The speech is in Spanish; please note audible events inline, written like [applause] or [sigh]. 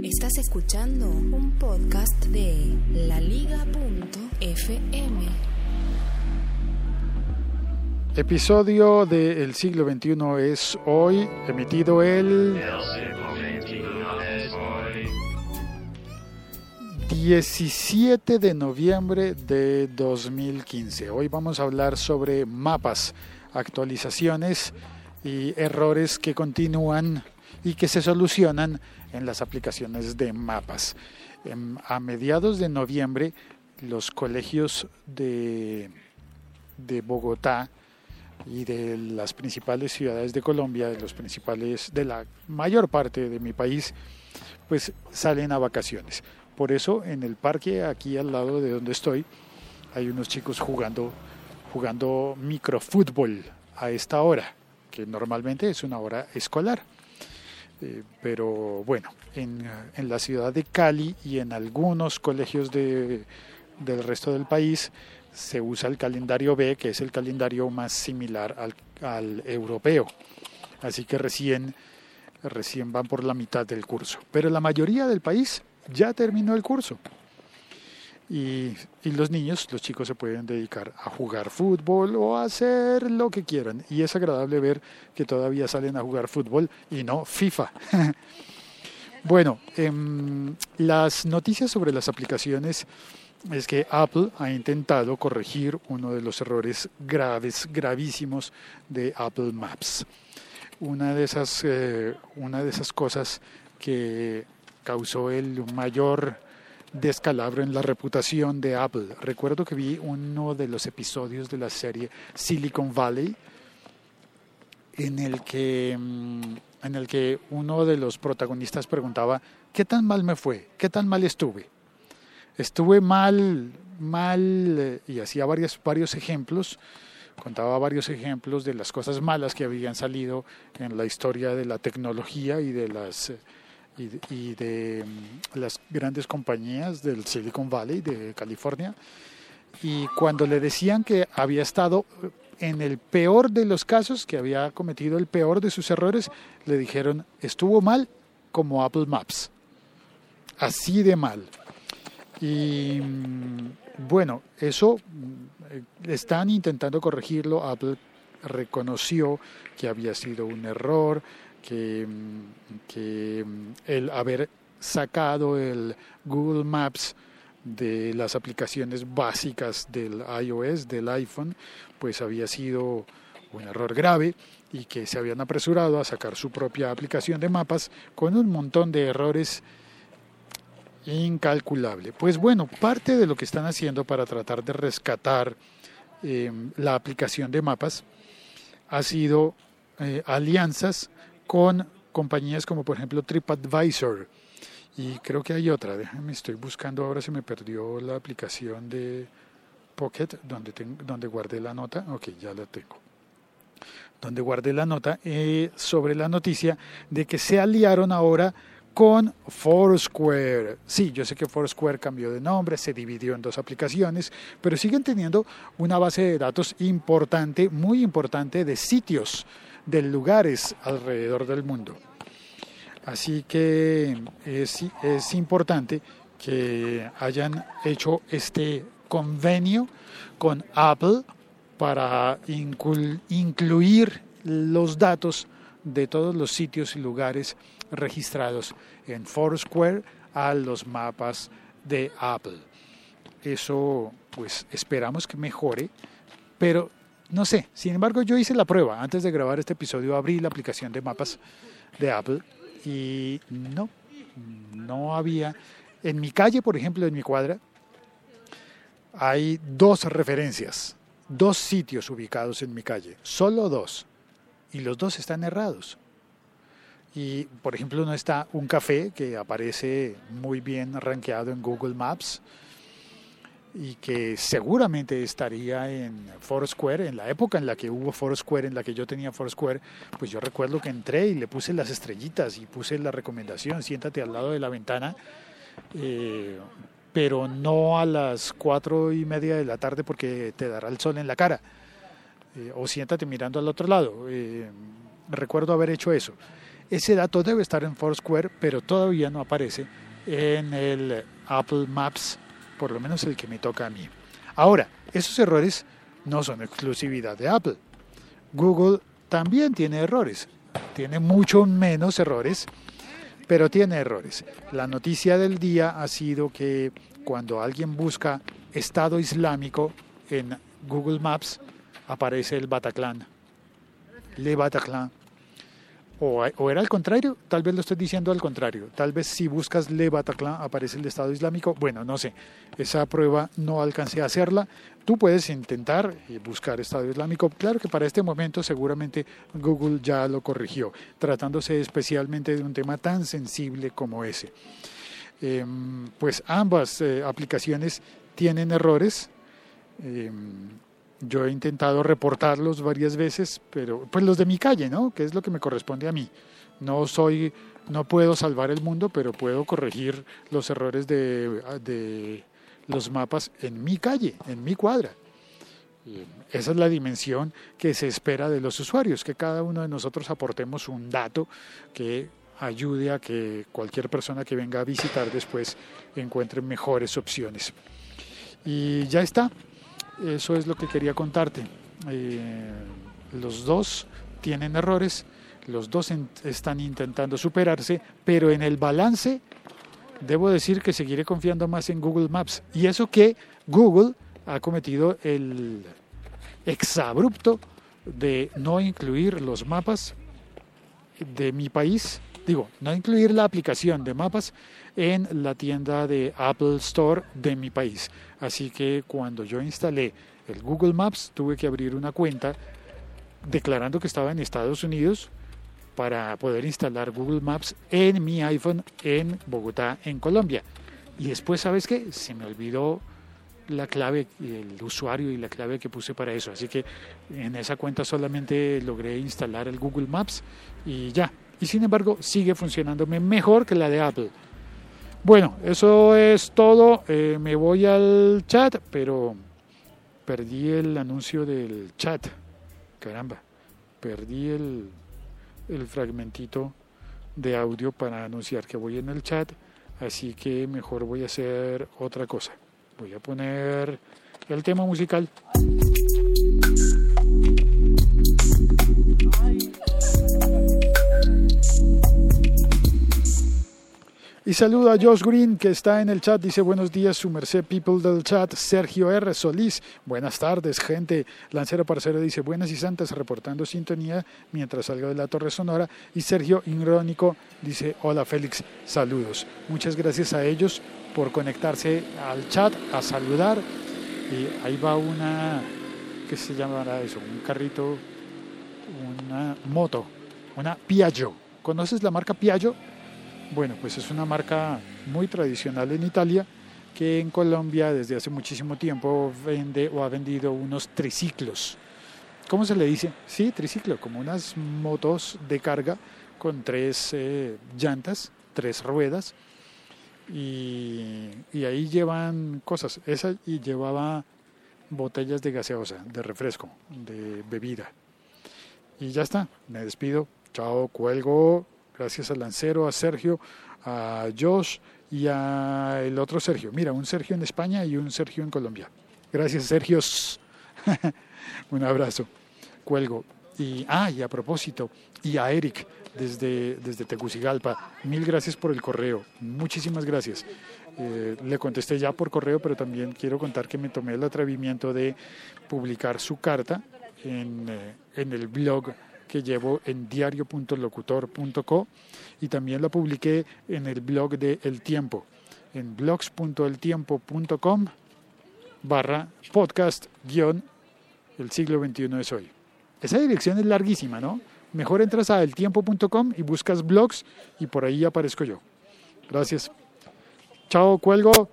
Estás escuchando un podcast de laliga.fm. Episodio del siglo XXI es hoy, emitido el 17 de noviembre de 2015. Hoy vamos a hablar sobre mapas, actualizaciones y errores que continúan y que se solucionan en las aplicaciones de mapas. A mediados de noviembre, los colegios de, de Bogotá y de las principales ciudades de Colombia, de los principales, de la mayor parte de mi país, pues salen a vacaciones. Por eso en el parque aquí al lado de donde estoy hay unos chicos jugando jugando microfútbol a esta hora, que normalmente es una hora escolar. Eh, pero bueno, en, en, la ciudad de Cali y en algunos colegios de, del resto del país se usa el calendario B, que es el calendario más similar al, al europeo. Así que recién, recién van por la mitad del curso. Pero la mayoría del país ya terminó el curso. Y, los niños, los chicos se pueden dedicar a jugar fútbol o a hacer lo que quieran. Y es agradable ver que todavía salen a jugar fútbol y no FIFA. [laughs] bueno, eh, las noticias sobre las aplicaciones es que Apple ha intentado corregir uno de los errores graves, gravísimos de Apple Maps. Una de esas, eh, una de esas cosas que causó el mayor descalabro en la reputación de Apple. Recuerdo que vi uno de los episodios de la serie Silicon Valley en el que en el que uno de los protagonistas preguntaba ¿qué tan mal me fue? ¿Qué tan mal estuve? Estuve mal, mal y hacía varios, varios ejemplos, contaba varios ejemplos de las cosas malas que habían salido en la historia de la tecnología y de las y, de las grandes compañías del Silicon Valley de California. Y cuando le decían que había estado en el peor de los casos, que había cometido el peor de sus errores, le dijeron, estuvo mal como Apple Maps. Así de mal. Y bueno, eso están intentando corregirlo. Apple reconoció que había sido un error, que, el haber sacado el Google Maps de las aplicaciones básicas del iOS, del iPhone, pues había sido un error grave y que se habían apresurado a sacar su propia aplicación de mapas con un montón de errores incalculable. Pues bueno, parte de lo que están haciendo para tratar de rescatar eh, la aplicación de mapas ha sido eh, alianzas con compañías como por ejemplo TripAdvisor. Y creo que hay otra, déjame, estoy buscando ahora se me perdió la aplicación de Pocket donde, donde guardé la nota, ok, ya la tengo. Donde guardé la nota eh, sobre la noticia de que se aliaron ahora con Foursquare. Sí, yo sé que Foursquare cambió de nombre, se dividió en dos aplicaciones, pero siguen teniendo una base de datos importante, muy importante, de sitios, de lugares alrededor del mundo. Así que es, es importante que hayan hecho este convenio con Apple para incluir los datos de todos los sitios y lugares registrados en Foursquare a los mapas de Apple. Eso pues esperamos que mejore, pero no sé, sin embargo yo hice la prueba, antes de grabar este episodio abrí la aplicación de mapas de Apple y no, no había, en mi calle por ejemplo, en mi cuadra, hay dos referencias, dos sitios ubicados en mi calle, solo dos, y los dos están errados. Y, por ejemplo, no está un café que aparece muy bien rankeado en Google Maps y que seguramente estaría en Foursquare, en la época en la que hubo Foursquare, en la que yo tenía Foursquare, pues yo recuerdo que entré y le puse las estrellitas y puse la recomendación, siéntate al lado de la ventana, eh, pero no a las cuatro y media de la tarde porque te dará el sol en la cara, eh, o siéntate mirando al otro lado. Eh, recuerdo haber hecho eso. ese dato debe estar en Foursquare, pero todavía no aparece en el Apple Maps, por lo menos el que me toca a mí. Ahora, esos errores no son exclusividad de Apple. Google también tiene errores, tiene mucho menos errores, pero tiene errores. La noticia del día ha sido que cuando alguien busca Estado Islámico en Google Maps, aparece el Bataclan, Le Bataclan. O, era al contrario, tal vez lo estoy diciendo al contrario. Tal vez si buscas Le Bataclan aparece el Estado Islámico. Bueno, no sé. Esa prueba no alcancé a hacerla. Tú puedes intentar buscar Estado Islámico. Claro que para este momento seguramente Google ya lo corrigió, tratándose especialmente de un tema tan sensible como ese. Eh, pues ambas eh, aplicaciones tienen errores. Eh, yo he intentado reportarlos varias veces, pero pues los de mi calle, ¿no? Que es lo que me corresponde a mí. No soy, no puedo salvar el mundo, pero puedo corregir los errores de, los mapas en mi calle, en mi cuadra. Esa es la dimensión que se espera de los usuarios, que cada uno de nosotros aportemos un dato que ayude a que cualquier persona que venga a visitar después encuentre mejores opciones. Y ya está, eso es lo que quería contarte. Eh, los dos tienen errores, los dos están intentando superarse, pero en el balance debo decir que seguiré confiando más en Google Maps. Y eso que Google ha cometido el exabrupto de no incluir los mapas de mi país, digo, no incluir la aplicación de mapas en la tienda de Apple Store de mi país. Así que cuando yo instalé el Google Maps tuve que abrir una cuenta declarando que estaba en Estados Unidos para poder instalar Google Maps en mi iPhone en Bogotá, en Colombia. Y después, ¿sabes qué? Se me olvidó la clave, el usuario y la clave que puse para eso. Así que en esa cuenta solamente logré instalar el Google Maps y ya. Y sin embargo, sigue funcionándome mejor que la de Apple. Bueno, eso es todo. Eh, me voy al chat, pero perdí el anuncio del chat. Caramba, perdí el, el fragmentito de audio para anunciar que voy en el chat, así que mejor voy a hacer otra cosa. Voy a poner el tema musical. Y saluda a Josh Green que está en el chat, dice buenos días su merced people del chat, Sergio R. Solís, buenas tardes gente, Lancero Parcero dice buenas y santas reportando sintonía mientras salgo de la torre sonora. Y Sergio Ingrónico dice hola Félix, saludos, muchas gracias a ellos por conectarse al chat, a saludar. Y ahí va una, ¿qué se llamará eso? Un carrito, una moto, una Piaggio, ¿conoces la marca Piaggio? Bueno, pues es una marca muy tradicional en Italia que en Colombia desde hace muchísimo tiempo vende o ha vendido unos triciclos. ¿Cómo se le dice? Sí, triciclo, como unas motos de carga con tres eh, llantas, tres ruedas y, y, ahí llevan cosas. Esa y llevaba botellas de gaseosa, de refresco, de bebida. Y ya está, me despido. Chao, cuelgo. Gracias al Lancero, a Sergio, a Josh y a el otro Sergio. Mira, un Sergio en España y un Sergio en Colombia. Gracias, Sergio. [laughs] un abrazo. Cuelgo. Y, ah, y a propósito, y a Eric desde, desde Tegucigalpa, mil gracias por el correo. Muchísimas gracias. Eh, le contesté ya por correo, pero también quiero contar que me tomé el atrevimiento de publicar su carta en, eh, en el blog que llevo en diario.locutor.co y también la publiqué en el blog de El Tiempo, en blogs.eltiempo.com barra podcast guion el siglo XXI es hoy. Esa dirección es larguísima, ¿no? Mejor entras a eltiempo.com y buscas blogs y por ahí aparezco yo. Gracias. Chao, cuelgo.